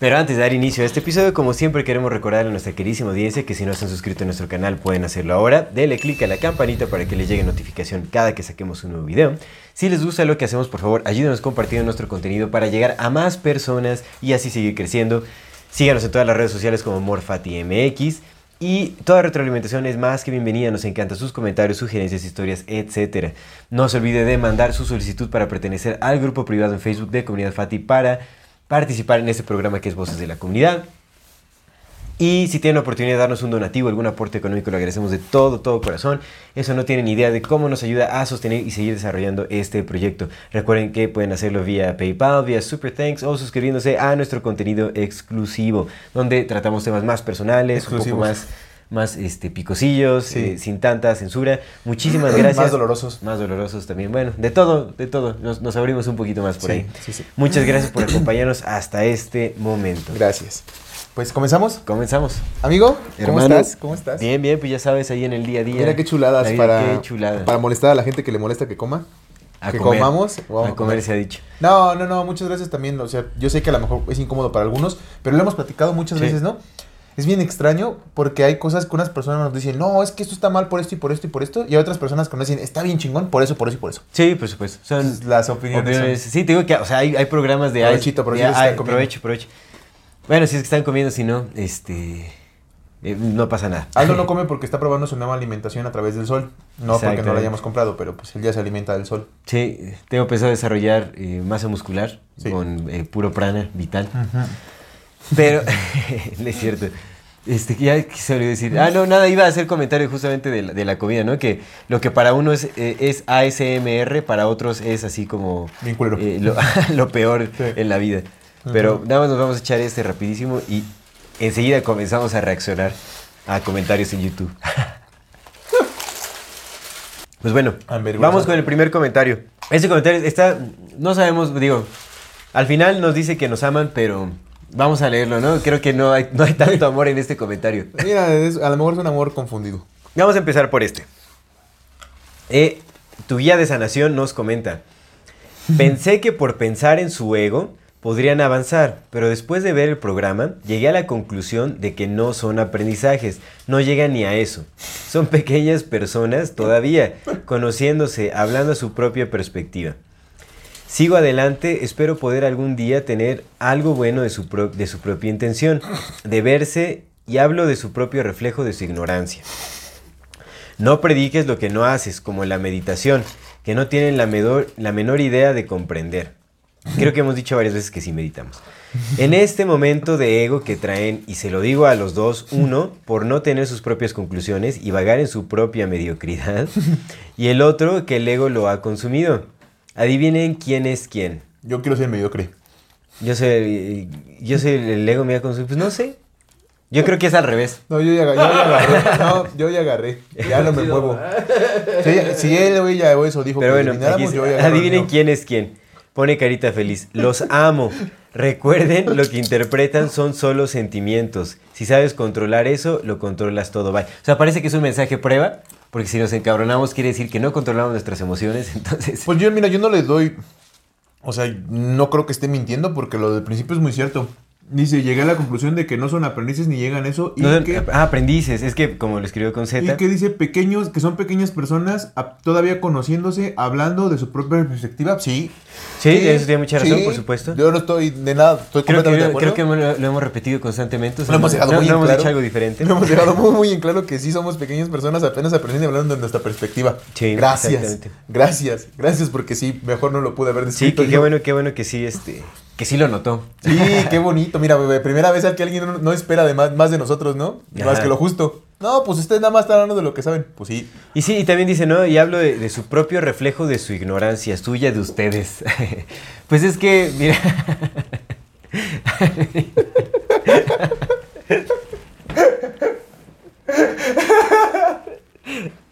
Pero antes de dar inicio a este episodio, como siempre queremos recordar a nuestra queridísima audiencia que si no se han suscrito a nuestro canal pueden hacerlo ahora. Dele click a la campanita para que les llegue notificación cada que saquemos un nuevo video. Si les gusta lo que hacemos, por favor, ayúdenos compartiendo nuestro contenido para llegar a más personas y así seguir creciendo. Síganos en todas las redes sociales como MorfatiMX. Y toda retroalimentación es más que bienvenida, nos encantan sus comentarios, sugerencias, historias, etc. No se olvide de mandar su solicitud para pertenecer al grupo privado en Facebook de Comunidad Fati para participar en este programa que es Voces de la Comunidad. Y si tienen la oportunidad de darnos un donativo, algún aporte económico, lo agradecemos de todo, todo corazón. Eso no tienen idea de cómo nos ayuda a sostener y seguir desarrollando este proyecto. Recuerden que pueden hacerlo vía PayPal, vía Super Thanks o suscribiéndose a nuestro contenido exclusivo, donde tratamos temas más personales, un poco más, más este, picosillos, Sí. eh, sin tanta censura. Muchísimas gracias. Más dolorosos. Más dolorosos también. Bueno, de todo, de todo. Nos, nos abrimos un poquito más por Sí, ahí. sí, sí. Muchas gracias por acompañarnos hasta este momento. Gracias. Pues comenzamos. Comenzamos. Amigo, ¿cómo Hermano, estás? ¿Cómo estás? Bien, bien, pues ya sabes, ahí en el día a día. Mira qué chuladas vida, para, Qué chulada. para molestar a la gente que le molesta que coma. A que comer. comamos. Vamos a comer se ha dicho. No, no, no, muchas gracias también. O sea, yo sé que a lo mejor es incómodo para algunos, pero lo hemos platicado muchas Sí. veces, ¿no? Es bien extraño porque hay cosas que unas personas nos dicen, no, es que esto está mal por esto y por esto y por esto. Y hay otras personas que nos dicen, está bien chingón por eso, por eso y por eso. Sí, por supuesto. Son Entonces, las opiniones. opiniones. son- Sí, te digo que, o sea, hay, hay programas de... Provechito, provechito, de- si están ay, comiendo. Provecho, provecho. Bueno, si es que están comiendo, si no, este... eh, no pasa nada. Aldo no come porque está probando su nueva alimentación a través del sol. No porque no la hayamos comprado, pero pues él ya se alimenta del sol. Sí, tengo pensado desarrollar eh, masa muscular Sí. con eh, puro prana vital. Pero, no es cierto. Este, ya se olvidó decir. Ah, no, nada, iba a hacer comentario justamente de la, de la comida, ¿no? Que lo que para uno es, eh, es ASMR, para otros es así como Bien eh, lo, lo peor Sí. en la vida. Pero nada más nos vamos a echar este rapidísimo y enseguida comenzamos a reaccionar a comentarios en YouTube. Pues bueno, vamos con el primer comentario. Este comentario está, no sabemos, digo, al final nos dice que nos aman, pero vamos a leerlo, ¿no? Creo que no hay, no hay tanto amor en este comentario. Mira, es- a lo mejor es un amor confundido. Vamos a empezar por este. Eh, tu guía de sanación nos comenta. Pensé que por pensar en su ego podrían avanzar, pero después de ver el programa llegué a la conclusión de que no son aprendizajes, no llegan ni a eso. Son pequeñas personas todavía, conociéndose, hablando a su propia perspectiva. Sigo adelante, espero poder algún día tener algo bueno de su, de su propia intención, de verse y hablo de su propio reflejo de su ignorancia. No prediques lo que no haces, como la meditación, que no tienen la, la menor idea de comprender. Creo que hemos dicho varias veces que sí meditamos. En este momento de ego que traen, y se lo digo a los dos, uno, por no tener sus propias conclusiones y vagar en su propia mediocridad, y el otro, que el ego lo ha consumido. Adivinen quién es quién. Yo quiero ser mediocre. Yo soy, yo soy el ego me ha consumido. Pues no sé. Yo creo que es al revés. No, yo ya, yo ya agarré. No, yo ya agarré. Ya no me muevo. Si, si él o ella o eso dijo Pero que bueno, aquí yo ya adivinen mío. quién es quién. Pone carita feliz. Los amo. Recuerden, lo que interpretan son solo sentimientos. Si sabes controlar eso, lo controlas todo. Bye. O sea, parece que es un mensaje prueba, porque si nos encabronamos quiere decir que no controlamos nuestras emociones. Entonces, Pues yo, mira, yo no le doy. O sea, no creo que esté mintiendo porque lo del principio es muy cierto. Dice, llegué a la conclusión de que no son aprendices ni llegan a eso. Y No, que, ah, aprendices, es que como lo escribió con y Z. que dice pequeños, que son pequeñas personas a- todavía conociéndose, hablando de su propia perspectiva. Sí. Sí, eso tiene mucha razón, sí. por supuesto. Yo no estoy de nada, estoy Creo completamente de que, acuerdo. creo que lo, lo hemos repetido constantemente. o sea, Lo hemos dejado no, muy no en hemos claro. dicho algo diferente. Lo hemos dejado muy, muy en claro que sí somos pequeñas personas apenas aprendiendo y hablando de nuestra perspectiva. Sí, gracias. Gracias. Gracias porque sí, mejor no lo pude haber Sí, descrito. que, qué bueno, qué bueno que sí, este, que sí lo notó. Sí, qué bonito. Mira, bebé, primera vez al que alguien no, no espera de más, más de nosotros, ¿no? Más que lo justo. No, pues ustedes nada más están hablando de lo que saben. Pues sí. Y sí, y también dice, ¿no? Y hablo de, de su propio reflejo de su ignorancia, suya de ustedes. pues es que, mira.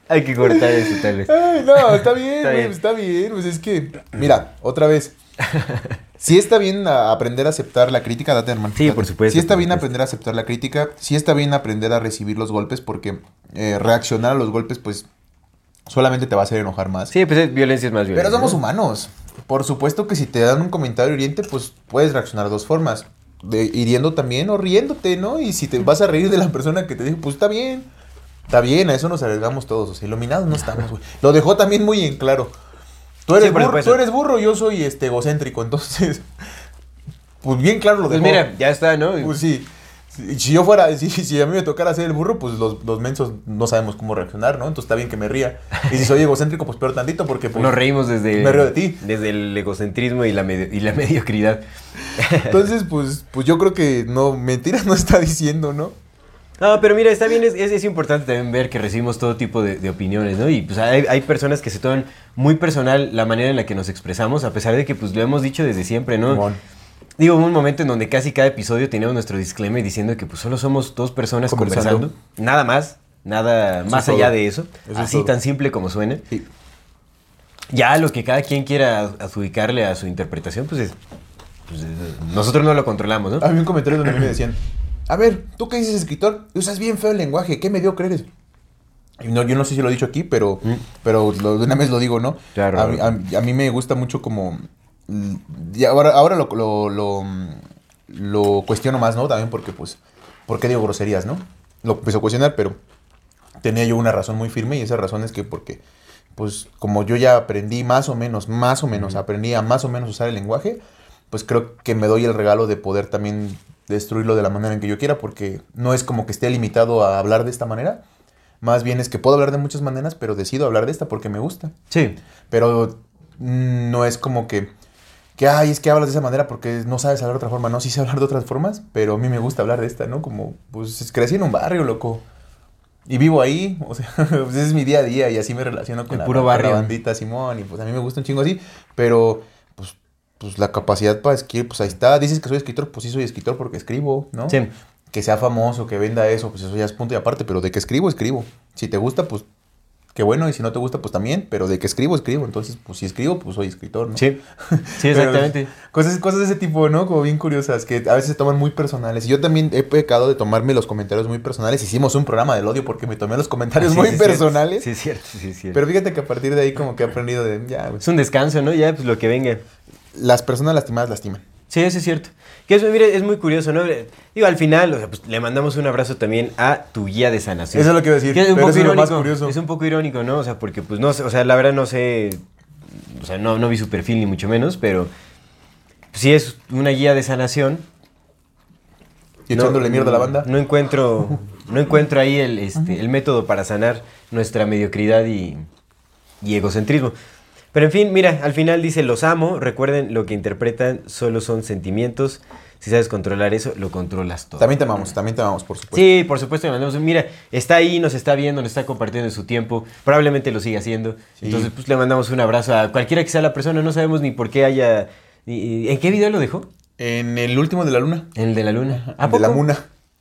Hay que cortar eso, tal vez. Ay, no, está bien, Está güey, bien. está bien. Pues es que, mira, otra vez. Sí está bien a- aprender a aceptar la crítica, date hermano. Sí, date. por supuesto, Sí está bien supuesto. aprender a aceptar la crítica. Sí está bien aprender a recibir los golpes porque eh, reaccionar a los golpes, pues, solamente te va a hacer enojar más. Sí, pues es- violencia es más violencia. Pero somos ¿no? humanos. Por supuesto que si te dan un comentario hiriente, pues puedes reaccionar de dos formas. De hiriendo también o riéndote, ¿no? Y si te vas a reír de la persona que te dijo, pues está bien. Está bien, a eso nos arriesgamos todos. O sea, iluminados no estamos, güey. Lo dejó también muy en claro. Tú eres, burro, tú eres burro, yo soy este, egocéntrico. Entonces, pues bien claro lo Pues dejó. mira, ya está, ¿no? Pues sí. Si, yo fuera, si, si a mí me tocara ser el burro, pues los, los mensos no sabemos cómo reaccionar, ¿no? Entonces está bien que me ría. Y si soy egocéntrico, pues peor tantito, porque pues, Nos reímos desde, Me río de ti. desde el egocentrismo y la, y la mediocridad. Entonces, pues, pues yo creo que no, mentiras no está diciendo, ¿no? No, pero mira, está bien, es, importante también ver que recibimos todo tipo de, de opiniones, ¿no? Y pues hay, hay personas que se toman muy personal la manera en la que nos expresamos, a pesar de que pues lo hemos dicho desde siempre, ¿no? Digo, hubo un momento en donde casi cada episodio teníamos nuestro disclaimer diciendo que pues solo somos dos personas Conversando. conversando. Nada más, nada Eso más allá de eso. Eso es así tan simple como suena. Sí. Ya lo que cada quien quiera adjudicarle a su interpretación, pues es... pues, nosotros no lo controlamos, ¿no? Había un comentario donde me decían, a ver, ¿tú qué dices, escritor? Usas bien feo el lenguaje, ¿qué mediocre eres? Y no, yo no sé si lo he dicho aquí, pero, Mm. pero lo- de una vez lo digo, ¿no? Claro. A, mí- a- a mí me gusta mucho como... y ahora ahora lo, lo, lo, lo cuestiono más, ¿no? También porque, pues, ¿por qué digo groserías, no? Lo empecé a cuestionar, pero tenía yo una razón muy firme y esa razón es que porque, pues, como yo ya aprendí más o menos, más o menos, aprendí a más o menos usar el lenguaje, pues creo que me doy el regalo de poder también destruirlo de la manera en que yo quiera, porque no es como que esté limitado a hablar de esta manera, más bien es que puedo hablar de muchas maneras, pero decido hablar de esta porque me gusta. Sí. Pero mm, no es como que, que, ay, es que hablas de esa manera porque no sabes hablar de otra forma. No, sí sé hablar de otras formas, pero a mí me gusta hablar de esta, ¿no? Como, pues crecí en un barrio, loco. Y vivo ahí, o sea, pues, ese es mi día a día y así me relaciono con, El la, puro con la barrio. bandita Simón y pues a mí me gusta un chingo así, pero pues, la capacidad para escribir, pues ahí está. Dices que soy escritor, pues sí soy escritor porque escribo, ¿no? Sí. Que sea famoso, que venda eso, pues eso ya es punto y aparte, pero de que escribo, escribo. Si te gusta, pues qué bueno, y si no te gusta, pues también, pero de que escribo, escribo. Entonces, pues si escribo, pues soy escritor, ¿no? Sí. Sí, exactamente. cosas, cosas de ese tipo, ¿no? Como bien curiosas, que a veces se toman muy personales. Y yo también he pecado de tomarme los comentarios muy personales. Hicimos un programa del odio porque me tomé los comentarios Sí, muy sí, es cierto. personales. Sí, cierto, sí, cierto. Pero fíjate que a partir de ahí como que he aprendido de, ya, Es un descanso, ¿no? Ya, pues lo que venga. Las personas lastimadas lastiman. Sí, eso es cierto. Que eso, mire, es muy curioso, ¿no? Digo, al final, o sea, pues, le mandamos un abrazo también a tu guía de sanación. Eso es lo que iba a decir, Que es un pero poco eso es lo irónico. más curioso. Es un poco irónico, ¿no? O sea, porque, pues, no sé, o sea, la verdad no sé, o sea, no, no vi su perfil ni mucho menos, pero pues, sí es una guía de sanación. Y No, echándole mierda a la banda. No encuentro, no encuentro ahí el, este, el método para sanar nuestra mediocridad y, y egocentrismo. Pero en fin, mira, al final dice, los amo, recuerden, lo que interpretan solo son sentimientos. Si sabes controlar eso, lo controlas todo. También te amamos, también te amamos, por supuesto. Sí, por supuesto, le mandamos un- Mira, está ahí, nos está viendo, nos está compartiendo su tiempo. Probablemente lo siga haciendo. Sí. Entonces, pues le mandamos un abrazo a cualquiera que sea la persona. No sabemos ni por qué haya... ni- ¿En qué video lo dejó? En el último de la luna. En el de la luna. ¿A El de la poco?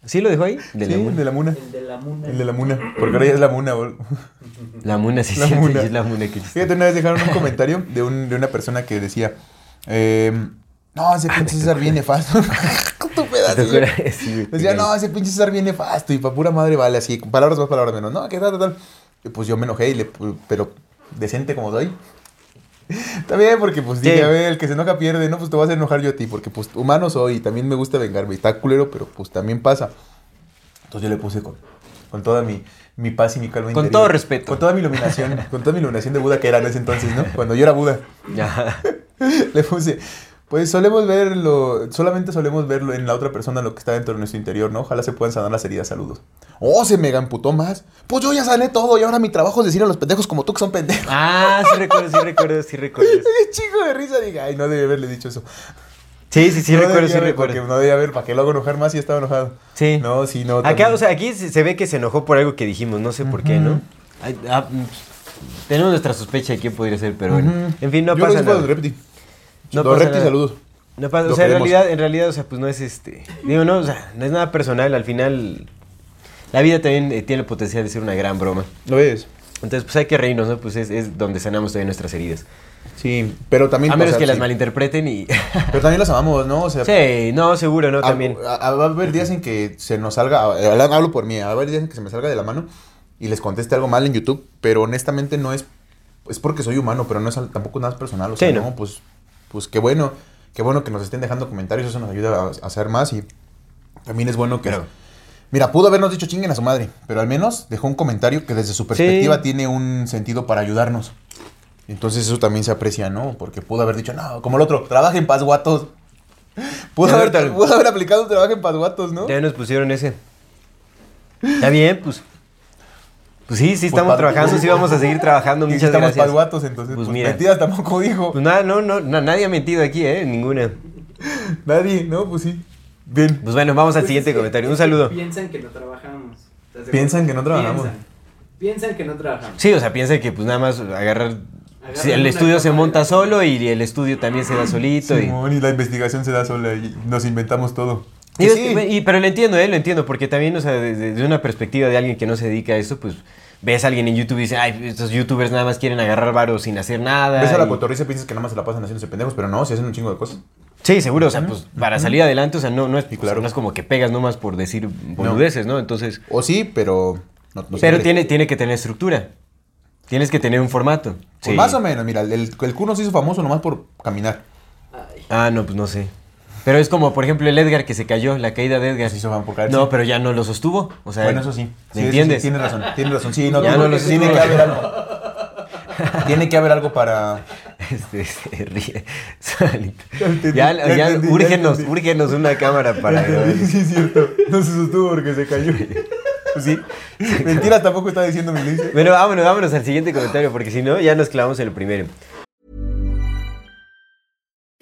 ¿Sí lo dejó ahí? De sí, la el muna. de la muna. El de la muna. El de la muna. Porque ahora ya es la muna, bol. La muna, sí, La cierto, muna. es la muna que Fíjate, una vez dejaron un comentario de, un- de una persona que decía, em, no, ese pinche César viene nefasto. tu pedacillo. Sí. Decía, no, ese pinche César viene nefasto y pa' pura madre vale, así, palabras más, palabras menos. No, que tal, tal, tal. Y pues yo me enojé y le, pero decente como doy, Bien, porque pues Sí. dije, a ver, el que se enoja pierde, no, pues te voy a enojar yo a ti, porque pues humano soy y también me gusta vengarme. Está culero, pero pues también pasa. Entonces yo le puse con, con toda mi, mi paz y mi calma Con interior. todo respeto. Con toda mi iluminación, con toda mi iluminación de Buda que era en ese entonces, ¿no? Cuando yo era Buda. Ya. Le puse, pues solemos verlo, solamente solemos verlo en la otra persona lo que está dentro de nuestro interior, ¿no? Ojalá se puedan sanar las heridas, saludos. Oh, se mega emputó más. Pues yo ya sané todo y ahora mi trabajo es decir a los pendejos como tú que son pendejos. Ah, sí recuerdo, sí recuerdo, sí recuerdo. Chico de risa, dije, ay, no debe haberle dicho eso. Sí, sí, sí no recuerdo, sí haber, recuerdo. Porque no debía haber, ¿para qué lo hago enojar más si estaba enojado? Sí. No, sí, no. Acá, también. o sea, aquí se ve que se enojó por algo que dijimos, no sé por qué, ¿no? Ay, ah, mm, tenemos nuestra sospecha de quién podría ser, pero bueno. En fin, no Yo pasa puedo nada. No pasa Repti, saludos. No pasa, Lo o sea, en realidad, en realidad, o sea, pues no es este. Digo, no, o sea, no es nada personal. Al final, la vida también eh, tiene el potencial de ser una gran broma. ¿Lo ves? Entonces, pues hay que reírnos, ¿no? Pues es, es donde sanamos también nuestras heridas. Sí, pero también. A menos o sea, que las malinterpreten y. Pero también las amamos, ¿no? O sea, sí, no, seguro, ¿no? a- También. a- a- va a haber días en que se nos salga, eh, hablo por mí, va a haber días en que se me salga de la mano y les conteste algo mal en YouTube, pero honestamente no es, es porque soy humano, pero no es tampoco nada personal, o sea, Sí, no, ¿no? pues, pues qué bueno, qué bueno que nos estén dejando comentarios, eso nos ayuda a, a hacer más y también es bueno que... Mira, pudo habernos dicho chinguen a su madre, pero al menos dejó un comentario que desde su perspectiva tiene un sentido para ayudarnos. Entonces eso también se aprecia, ¿no? Porque pudo haber dicho, no, como el otro, trabaja en pasguatos. Pudo Ya, haber, pudo haber aplicado un trabajo en pasguatos, ¿no? Ya nos pusieron ese. Está bien, pues. Pues sí, sí estamos pa- trabajando, sí vamos a seguir trabajando. Y Muchas estamos gracias. pasguatos, entonces, Pues pues, mira. mentiras tampoco dijo. Pues nada, no, no, na- nadie ha mentido aquí, ¿eh? Ninguna. Nadie, ¿no? Pues sí. Bien. Pues bueno, vamos al Pues siguiente comentario. Un saludo. Piensan que no trabajamos. ¿Estás de Piensan que no trabajamos. Piensan, piensan que no trabajamos. Sí, o sea, piensa que pues nada más agarrar... El estudio se monta solo y el estudio también se da solito. y- Simón, y la investigación se da sola y nos inventamos todo. Y sí, y- pero lo entiendo, ¿eh? Lo entiendo, porque también, o sea, desde, desde una perspectiva de alguien que no se dedica a eso, pues ves a alguien en YouTube y dice, ay, estos youtubers nada más quieren agarrar varos sin hacer nada. ves a la cotorriza y piensas que nada más se la pasan haciéndose pendejos, pero no, se hacen un chingo de cosas. Sí, seguro, o sea, pues para salir adelante, o sea, no, no, es, Y o sea, claro. no es como que pegas nomás por decir boludeces, ¿no? Entonces, O sí, pero... No, no pero tiene, tiene que tener estructura. Tienes que tener un formato. Pues más o menos, mira, el, el Kuno se hizo famoso nomás por caminar. Ay, Ah, no, pues no sé. Pero es como, por ejemplo, el Edgar que se cayó, la caída de Edgar. Se hizo famoso por caerse. No, pero ya no lo sostuvo. O sea, bueno, eso sí. ¿Me Sí, entiendes? sí, tienes razón, tienes razón. Sí, no, Ya no, lo tiene que haber algo. tiene que haber algo para... Este, se ríe. solito. entendí, ya, ya ya, úrgenos, úrgenos una cámara para sí, es cierto. No se sostuvo porque se cayó. Pues sí. Mentiras tampoco está diciendo mi. Bueno, vámonos, vámonos al siguiente comentario, porque si no, ya nos clavamos en el primero.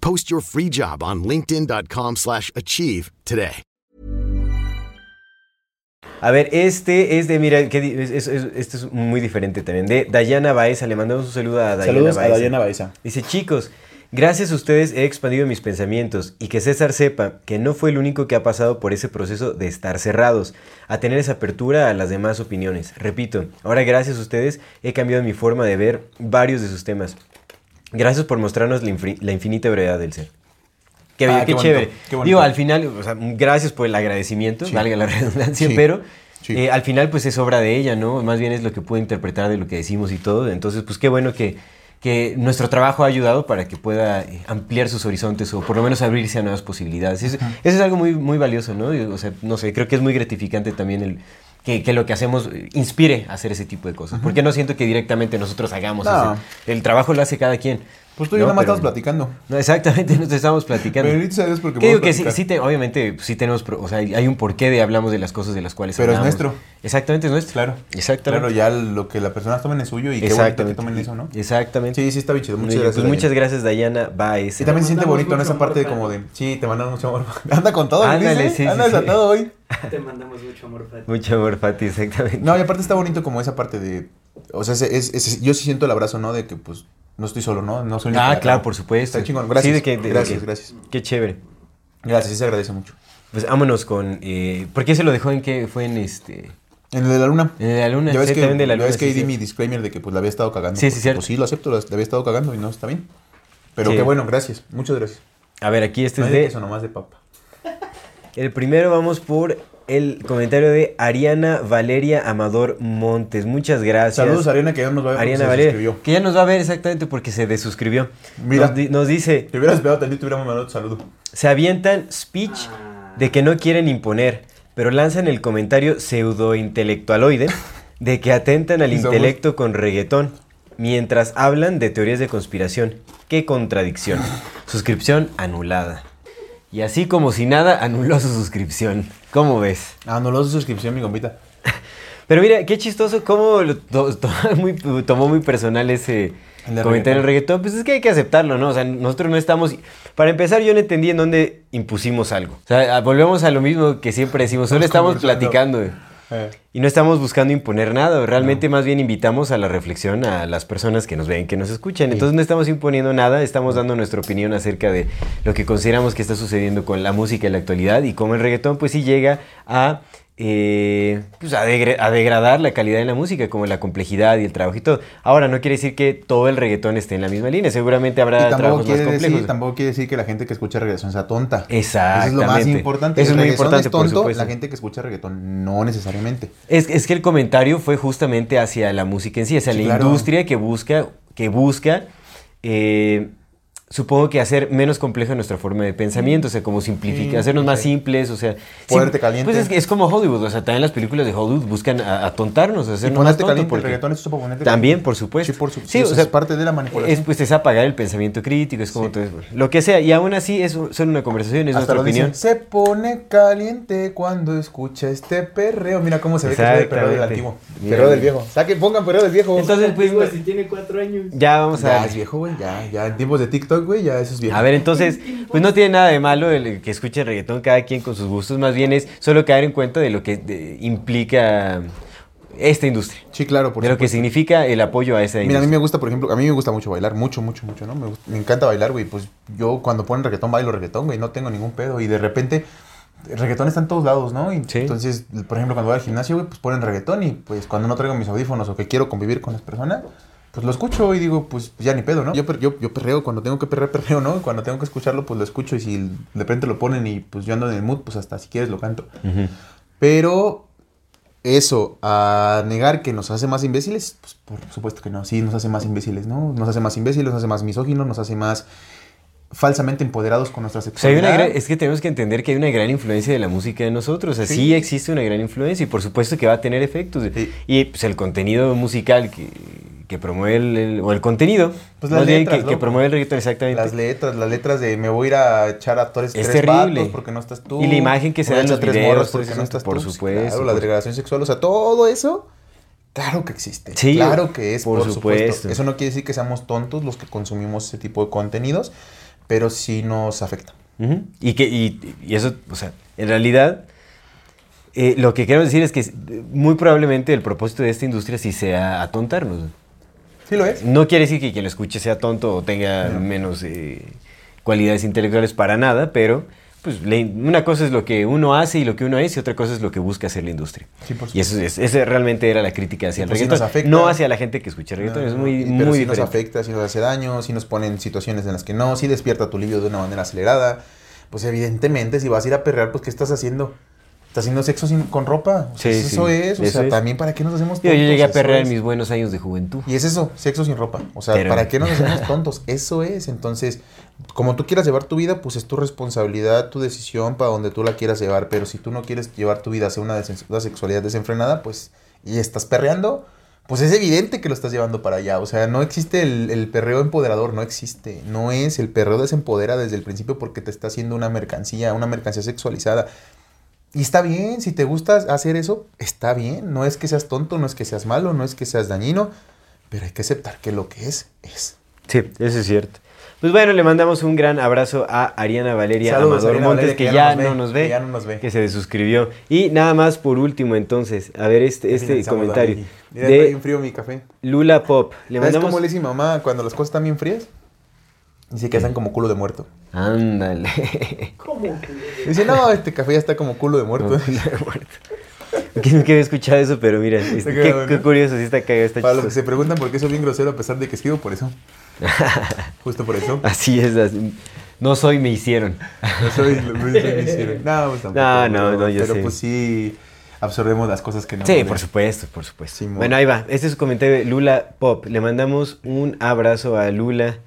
Post your free job on linkedin.com/achieve slash achieve today. A ver, este es de, mira, que es, es- es- este es muy diferente también. De Dayana Baeza, le mandamos un saludo a Dayana Saludos a. Dayana Baeza. Dice, chicos, gracias a ustedes he expandido mis pensamientos y que César sepa que no fue el único que ha pasado por ese proceso de estar cerrados, a tener esa apertura a las demás opiniones. Repito, ahora gracias a ustedes he cambiado mi forma de ver varios de sus temas. Gracias por mostrarnos la, infinita brevedad del ser. Qué, Ah, qué chévere. qué. Digo, al final, o sea, gracias por el agradecimiento, Sí. valga la redundancia, Sí, pero sí. eh, al final pues es obra de ella, ¿no? Más bien es lo que puede interpretar de lo que decimos y todo. Entonces, pues qué bueno que, que nuestro trabajo ha ayudado para que pueda eh, ampliar sus horizontes o por lo menos abrirse a nuevas posibilidades. Eso, eso es algo muy, muy valioso, ¿no? O sea, no sé, creo que es muy gratificante también el... Que, que lo que hacemos inspire a hacer ese tipo de cosas. Porque no siento que directamente nosotros hagamos No. ese- El trabajo lo hace cada quien. Pues tú y yo No, nada más pero- estamos platicando. No, exactamente, nos estamos platicando. Bendito sea Dios porque Que digo que sí, sí te- obviamente, pues, sí tenemos, o sea, hay un porqué de hablamos de las cosas de las cuales Pero es nuestro. Exactamente, es nuestro. Claro. Exactamente. Claro, ya lo que las personas tomen es suyo y qué bonito que Exactamente. tomen eso, ¿no? Exactamente. Sí, sí, está bien chido. Muchas bien, gracias. pues, muchas Dayana. gracias, Dayana Baez. Y también se siente bonito en esa parte de como de, sí, te mandamos mucho amor. Anda con todo, Ándale, ¿eh? sí, sí, Anda sí. desatado hoy. Te mandamos mucho amor, Fati. Mucho amor, Fati, exactamente. No, y aparte está bonito como esa parte de, o sea, es, es- es- yo sí siento el abrazo, ¿no? De que pues no estoy solo, ¿no? No soy el ah, que- claro, por supuesto. Está chingón. Gracias. Sí, de que- de- de gracias, que- gracias. Qué chévere. Gracias, sí se agradece mucho. Pues vámonos con. Eh, ¿Por qué se lo dejó en qué? Fue en este. En el de la luna. En la luna. Ya ves sí, que, también de la ya luna. ves que sí, ahí di mi disclaimer de que pues la había estado cagando. Sí, sí, cierto. Pues sí, lo acepto, la, había estado cagando y no está bien. Pero Sí. qué bueno, gracias. Muchas gracias. A ver, aquí este No es de de. queso, nomás de papa. El primero vamos por el comentario de Ariana Valeria Amador Montes. Muchas gracias. Saludos a Ariana que ya nos va a ver porque Ariana se Valeria. suscribió. Que ya nos va a ver exactamente porque se desuscribió. Mira. Nos, di- nos dice. Te hubieras esperado tantito, te hubiéramos mandado tu saludo. Se avientan speech de que no quieren imponer, pero lanzan el comentario pseudo-intelectualoide de que atentan al intelecto con reggaetón, mientras hablan de teorías de conspiración. ¡Qué contradicción! Suscripción anulada. Y así como si nada, anuló su suscripción. ¿Cómo ves? No lo su suscripción, mi compita. Pero mira, qué chistoso cómo lo to- to- muy- tomó muy personal ese comentario del reggaetón. reggaetón. Pues es que hay que aceptarlo, ¿no? O sea, nosotros no estamos... Para empezar, yo no entendí en dónde impusimos algo. O sea, volvemos a lo mismo que siempre decimos. Solo Estamos platicando. Eh. Y no estamos buscando imponer nada. Realmente más bien invitamos a la reflexión a las personas que nos ven, que nos escuchan. Entonces no estamos imponiendo nada, estamos dando nuestra opinión acerca de lo que consideramos que está sucediendo con la música en la actualidad y cómo el reggaetón pues sí llega a... eh, pues a, degradar la calidad de la música, como la complejidad y el trabajo y todo. Ahora, no quiere decir que todo el reggaetón esté en la misma línea. Seguramente habrá Y trabajos más complejos. decir, tampoco quiere decir que la gente que escucha reggaetón sea tonta. Eso es lo más importante. Eso es muy importante, por tonto. La gente que escucha reggaetón no necesariamente. Es, es que el comentario fue justamente hacia la música en sí, hacia Sí, la claro. industria que busca, que busca eh, supongo que hacer menos compleja nuestra forma de pensamiento, o sea, como simplificar, Sí, hacernos más simples, o sea... Ponerte sim- caliente. Pues es, que es como Hollywood, o sea, también las películas de Hollywood buscan a- atontarnos, Y hacernos más caliente, el porque- reggaetón es eso para ponerte También, caliente. por supuesto. Sí, por supuesto. Sí, o sea, es parte de la manipulación. Es, pues es apagar el pensamiento crítico, es como Sí. todo eso, lo que sea, y aún así es solo una conversación, es Hasta nuestra lo opinión. dicen, se pone caliente cuando escucha este perreo. Mira cómo se ve que es el perreo del antiguo. Mira. Perreo del viejo. Saquen, pongan perreo del viejo. Entonces, pues, Digo, si tiene cuatro años. ya vamos ya a... es viejo, güey. Ya, ya en tiempos de TikTok, güey, ya eso es viejo. A ver, entonces, pues no tiene nada de malo el que escuche reggaetón cada quien con sus gustos, más bien es solo caer en cuenta de lo que de- implica esta industria, Sí, claro, por de lo que significa el apoyo a esa Mira, a mí industria. me gusta, por ejemplo, a mí me gusta mucho bailar, mucho, mucho, mucho, ¿no? Me, encanta bailar, güey. Pues yo cuando ponen reggaetón, bailo reggaetón, güey, no tengo ningún pedo. Y de repente, el reggaetón está en todos lados, ¿no? Y Sí. Entonces, por ejemplo, cuando voy al gimnasio, güey, pues ponen reggaetón y pues cuando no traigo mis audífonos o que quiero convivir con las personas, pues lo escucho y digo, pues ya ni pedo, ¿no? Yo, yo, yo perreo, cuando tengo que perrear, perreo, ¿no? Y cuando tengo que escucharlo, pues lo escucho y si de repente lo ponen y pues yo ando en el mood, pues hasta si quieres lo canto. Pero eso, a negar que nos hace más imbéciles, pues por supuesto que no. Sí, nos hace más imbéciles, ¿no? Nos hace más imbéciles, nos hace más misóginos, nos hace más falsamente empoderados con nuestra O sea, hay sexualidad. una gran- es que tenemos que entender que hay una gran influencia de la música en nosotros. O sea, sí. Sí. existe una gran influencia y por supuesto que va a tener efectos. Sí. Y pues el contenido musical que, que promueve el, el- o el contenido, Pues las bien letras, que, promueve el reggaetón exactamente. Las letras, las letras de me voy a ir a echar a tres, Es tres terrible. porque no estás tú. Y la imagen que se da en los tres videos, porque eso, no estás por tú. supuesto, Claro, por la degradación sexual, o sea, todo eso, claro que existe. Sí, claro que es, por por, supuesto. supuesto. Eso no quiere decir que seamos tontos los que consumimos ese tipo de contenidos, pero sí nos afecta. Y que y, y eso, o sea, en realidad eh, lo que queremos decir es que muy probablemente el propósito de esta industria sí sea atontarnos. Sí lo es. No quiere decir que quien lo escuche sea tonto o tenga menos eh, cualidades intelectuales para nada, pero pues una cosa es lo que uno hace y lo que uno es y otra cosa es lo que busca hacer la industria. Sí, por y eso es, ese realmente era la crítica hacia el Pues reggaetón, afecta. no hacia la gente que escucha reggaetón, es muy, Y- muy pero sí nos afecta, sí nos hace daño, sí nos pone en situaciones en las que no, sí despierta tu libido de una manera acelerada. Pues evidentemente, si vas a ir a perrear, pues ¿qué estás haciendo? ¿Estás haciendo sexo sin- con ropa? O sea, Sí, eso sí, es, o eso sea, es. también para qué nos hacemos tontos. yo llegué a perrear en mis buenos años de juventud. Y es eso, sexo sin ropa. O sea, Pero- ¿para qué nos hacemos tontos? Eso es. Entonces, como tú quieras llevar tu vida, pues es tu responsabilidad, tu decisión para donde tú la quieras llevar. Pero si tú no quieres llevar tu vida hacia una, una sexualidad desenfrenada, pues, y estás perreando, pues es evidente que lo estás llevando para allá. O sea, no existe el, el perreo empoderador, no existe. No es, el perreo desempodera desde el principio porque te está haciendo una mercancía, una mercancía sexualizada. Y está bien, si te gusta hacer eso, está bien. No es que seas tonto, no es que seas malo, no es que seas dañino, pero hay que aceptar que lo que es, es. Sí, eso es cierto. Pues bueno, le mandamos un gran abrazo a Ariana Valeria Saludos, Amador Ariana Montes, Valeria, que, ya, no nos ve, que ya no nos ve. que se desuscribió. Y nada más por último, entonces, a ver este, este comentario. Mira, está bien de frío mi café. Lula Pop. Le ¿Sabes mandamos... cómo le dice mi mamá cuando las cosas están bien frías? Dice que hacen como culo de muerto. Ándale. ¿Cómo que? Dice, no, este café ya está como culo de muerto. Que nunca había escuchado eso, pero mira, este, qué, curioso, sí está cagado, está Para los que chistoso. se preguntan por qué soy bien grosero a pesar de que escribo, por eso. Justo por eso. Así es, así. no soy, me hicieron. No soy, no soy misionero. No, pues tampoco, No, no, pero- no, yo Pero sé. pues sí absorbemos las cosas que no. Sí, por supuesto, por supuesto. Bueno, ahí va. Este es su comentario de Lula Pop. Le mandamos un abrazo a Lula.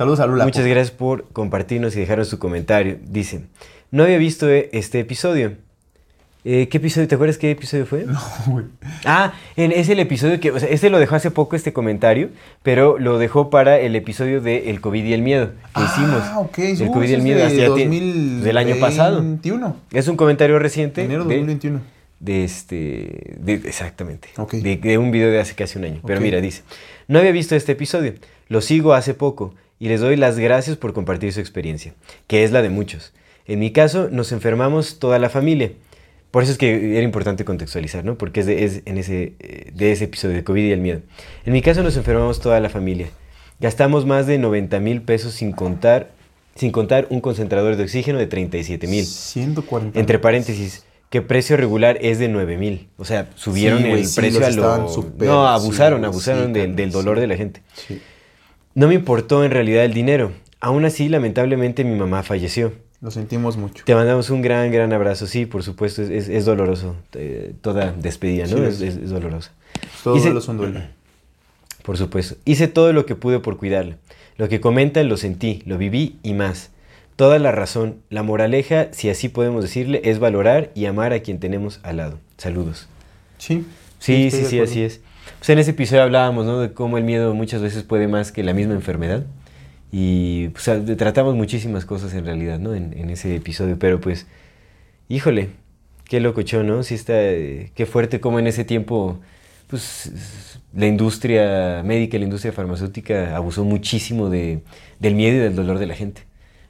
Saludos a Lula. Muchas gracias por compartirnos y dejarnos su comentario. Dice, no había visto eh, este episodio. Eh, ¿Qué episodio? ¿Te acuerdas qué episodio fue? No, güey. Ah, en- es el episodio que, o sea, este lo dejó hace poco este comentario, pero lo dejó para el episodio de El COVID y el Miedo que hicimos. Ah, ok. El uh, COVID y el Miedo de ya tiene- del año pasado. 2021. Es un comentario reciente. Enero de de- 2021. de este de- exactamente Ok. de, de un video de hace casi un año pero mira dice no había visto este episodio lo sigo hace poco y les doy las gracias por compartir su experiencia que es la de muchos. En mi caso nos enfermamos toda la familia. Por eso es que era importante contextualizar no porque es, de, es en ese eh, de ese episodio de covid y el miedo. En mi caso nos enfermamos toda la familia. Gastamos más de 90 mil pesos sin contar sin contar un concentrador de oxígeno de 37 mil. 140. entre paréntesis, que precio regular es de 9 mil. O sea, subieron Sí, el precio a lo... no, abusaron, sí, abusaron del, del dolor de la gente. No me importó en realidad el dinero. Aún así, lamentablemente, mi mamá falleció. Lo sentimos mucho. Te mandamos un gran, gran abrazo. Sí, por supuesto, es, doloroso. eh, toda despedida, ¿no? Sí, es, es. dolorosa. Todo Hice- un duelo. Por supuesto. Hice todo lo que pude por cuidarla. Lo que comentan lo sentí, lo viví y más. Toda la razón. La moraleja, si así podemos decirle, es valorar y amar a quien tenemos al lado. Saludos. Sí. Sí, sí, sí, así es. Pues en ese episodio hablábamos, ¿no? De cómo el miedo muchas veces puede más que la misma enfermedad. Y pues, tratamos muchísimas cosas en realidad, ¿no? En, ese episodio. Pero pues, híjole, qué locochón, ¿no? Sí está, eh, qué fuerte como en ese tiempo, pues, la industria médica, la industria farmacéutica abusó muchísimo de, del miedo y del dolor de la gente,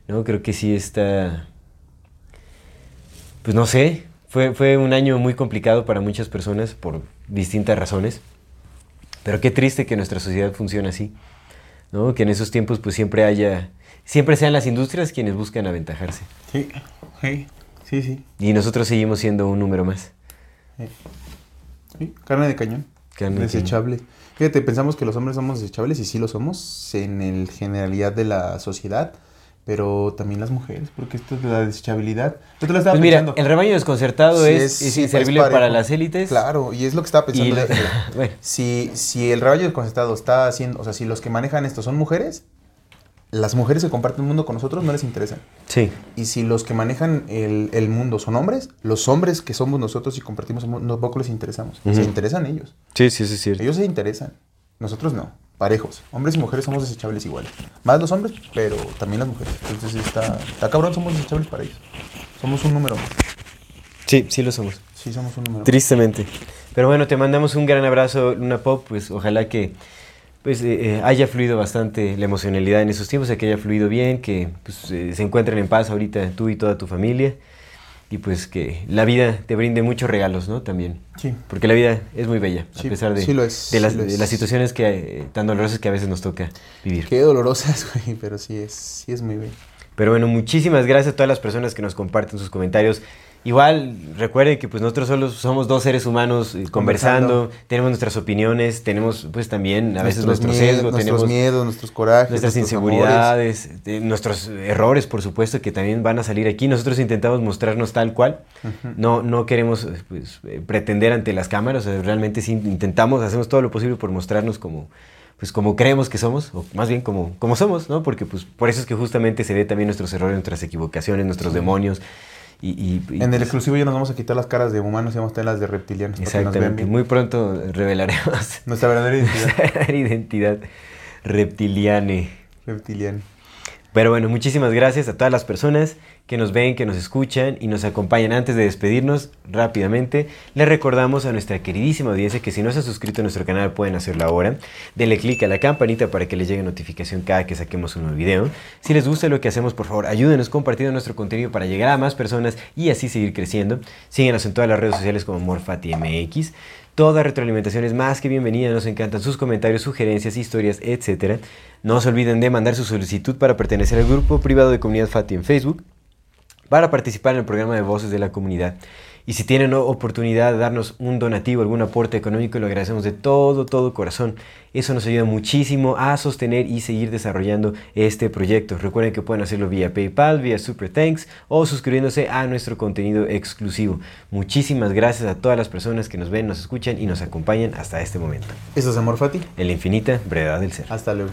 ¿no? Creo que sí está, pues no sé, fue, fue un año muy complicado para muchas personas por distintas razones. Pero qué triste que nuestra sociedad funcione así, ¿no? Que en esos tiempos pues siempre haya, siempre sean las industrias quienes buscan aventajarse. Sí, sí, sí, sí. Y nosotros seguimos siendo un número más. Sí, Carne de cañón. Carne de Desechable. Fíjate, pensamos que los hombres somos desechables y sí lo somos en el generalidad de la sociedad, pero también las mujeres, porque esto es de la desechabilidad. Yo te lo estaba Pues mira, pensando. el rebaño desconcertado Sí, es, sí, es inservible para las élites. Claro, y es lo que estaba pensando. Fíjate. bueno. si, si el rebaño desconcertado está haciendo, o sea, si los que manejan esto son mujeres, las mujeres que comparten el mundo con nosotros no les interesan. Sí, Y si los que manejan el, el mundo son hombres, los hombres que somos nosotros y compartimos el mundo, tampoco les interesamos. Se Ujú. interesan ellos. sí, sí, es cierto. Ellos se interesan. Nosotros no. Parejos. Hombres y mujeres somos desechables iguales. Más los hombres, pero también las mujeres. Entonces está, está cabrón, somos desechables para ellos. Somos un número más. Sí, sí lo somos. Sí, somos un número. Tristemente. Pero bueno, te mandamos un gran abrazo, Luna Pop. Pues ojalá que pues, eh, eh, haya fluido bastante la emocionalidad en esos tiempos, que haya fluido bien, que pues, eh, se encuentren en paz ahorita tú y toda tu familia. Y pues que la vida te brinde muchos regalos, ¿no? También. Sí. Porque la vida es muy bella, Sí, a pesar de, sí lo es, de, las, de situaciones que, tan dolorosas que a veces nos toca vivir. Qué dolorosas, güey, pero sí es, sí es muy bien. Pero bueno, muchísimas gracias a todas las personas que nos comparten sus comentarios. Igual, recuerden que pues nosotros solo somos dos seres humanos eh, conversando, Conversando. tenemos nuestras opiniones, tenemos pues también a veces nuestro Nuestros sesgo, miedos, tenemos nuestros miedos, nuestros corajes, nuestras nuestros inseguridades, eh, nuestros errores, por supuesto, que también van a salir aquí. Nosotros intentamos mostrarnos tal cual. No, no queremos eh, pues, pretender ante las cámaras, o sea, realmente sí intentamos, hacemos todo lo posible por mostrarnos como pues como creemos que somos, o más bien como, como somos, ¿no? Porque pues por eso es que justamente se ve también nuestros errores, nuestras equivocaciones, nuestros demonios. Y, y- y, En el pues, exclusivo ya nos vamos a quitar las caras de humanos y vamos a tener las de reptilianos. Exactamente. Muy pronto revelaremos Nuestra verdadera identidad. nuestra identidad reptiliane. reptiliana. Pero bueno, muchísimas gracias a todas las personas que nos ven, que nos escuchan y nos acompañan. Antes de despedirnos rápidamente, les recordamos a nuestra queridísima audiencia que si no se han suscrito a nuestro canal pueden hacerlo ahora. Denle click a la campanita para que les llegue notificación cada que saquemos un nuevo video. Si les gusta lo que hacemos, por favor, ayúdenos compartiendo nuestro contenido para llegar a más personas y así seguir creciendo. Síguenos en todas las redes sociales como MorfatiMX. Toda retroalimentación es más que bienvenida, nos encantan sus comentarios, sugerencias, historias, etc. No se olviden de mandar su solicitud para pertenecer al grupo privado de Comunidad Fati en Facebook, para participar en el programa de Voces de la Comunidad. Y si tienen oportunidad de darnos un donativo, algún aporte económico, lo agradecemos de todo, todo corazón. Eso nos ayuda muchísimo a sostener y seguir desarrollando este proyecto. Recuerden que pueden hacerlo vía PayPal, vía Super Thanks o suscribiéndose a nuestro contenido exclusivo. Muchísimas gracias a todas las personas que nos ven, nos escuchan y nos acompañan hasta este momento. Eso es Amor Fati. En la infinita brevedad del ser. Hasta luego.